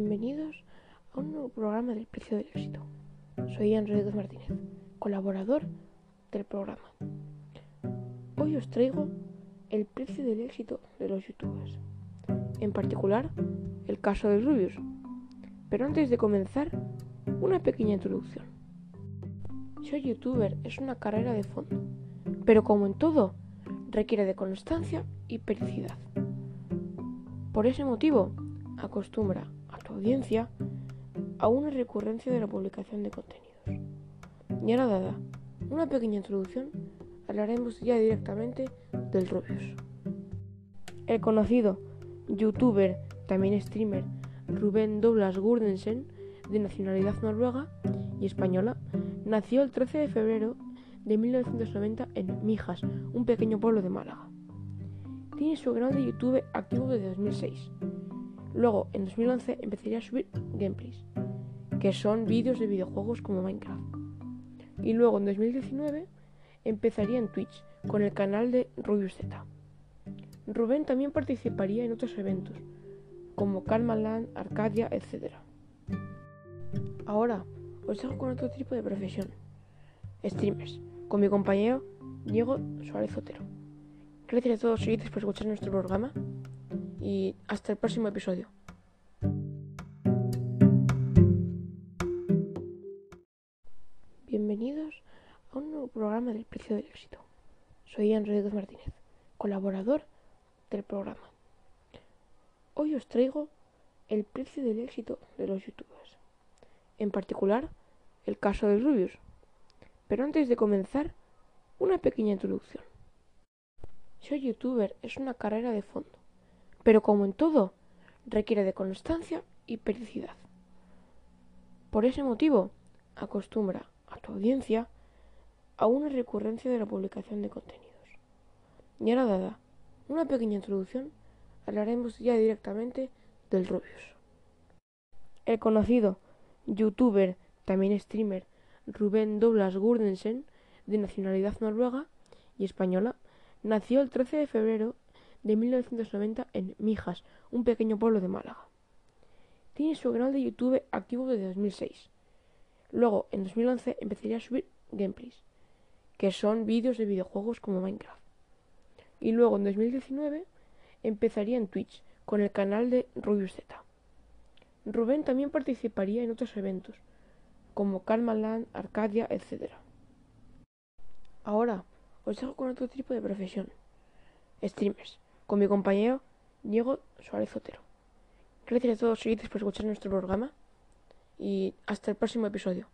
nuevo programa del Precio del Éxito. Soy Rodríguez Martínez, colaborador del programa. Hoy os traigo el precio del éxito de los youtubers, en particular el caso de Rubius. Pero antes de comenzar, una pequeña introducción. Ser youtuber es una carrera de fondo, pero como en todo, requiere de constancia y periodicidad. Por ese motivo, acostumbra a tu a una recurrencia de la publicación de contenidos. Y ahora dada una pequeña introducción, hablaremos ya directamente del Rubius. El conocido youtuber, también streamer, Rubén Douglas Gurdensen, de nacionalidad noruega y española, nació el 13 de febrero de 1990 en Mijas, un pequeño pueblo de Málaga. Tiene su canal de YouTube activo desde 2006. Luego, en 2011, empezaría a subir gameplays que son vídeos de videojuegos como Minecraft. Y luego en 2019 empezaría en Twitch con el canal de Rubius Z. Rubén también participaría en otros eventos, como Land, Arcadia, etc. Ahora os dejo con otro tipo de profesión, streamers, con mi compañero Diego Suárez Otero. Gracias a todos seguidores por escuchar nuestro programa y hasta el próximo episodio. Bienvenidos a un nuevo programa del Precio del Éxito. Soy Rodríguez Martínez, colaborador del programa. Hoy os traigo el precio del éxito de los youtubers, en particular el caso de Rubius. Pero antes de comenzar, una pequeña introducción. Ser youtuber es una carrera de fondo, pero como en todo, requiere de constancia y periodicidad. Por ese motivo, acostumbra a tu audiencia a una recurrencia de la publicación de contenidos. Y ahora dada una pequeña introducción, hablaremos ya directamente del Rubius. El conocido youtuber, también streamer, Rubén Douglas Gurdensen, de nacionalidad noruega y española, nació el 13 de febrero de 1990 en Mijas, un pequeño pueblo de Málaga. Tiene su canal de YouTube activo desde 2006 Luego, en 2011, empezaría a subir gameplays, que son vídeos de videojuegos como Minecraft. Y luego, en 2019, empezaría en Twitch con el canal de Rubius Z. Rubén también participaría en otros eventos, como Land, Arcadia, etc. Ahora, os dejo con otro tipo de profesión, streamers, con mi compañero Diego Suárez Otero. Gracias a todos seguidores por escuchar nuestro programa y hasta el próximo episodio.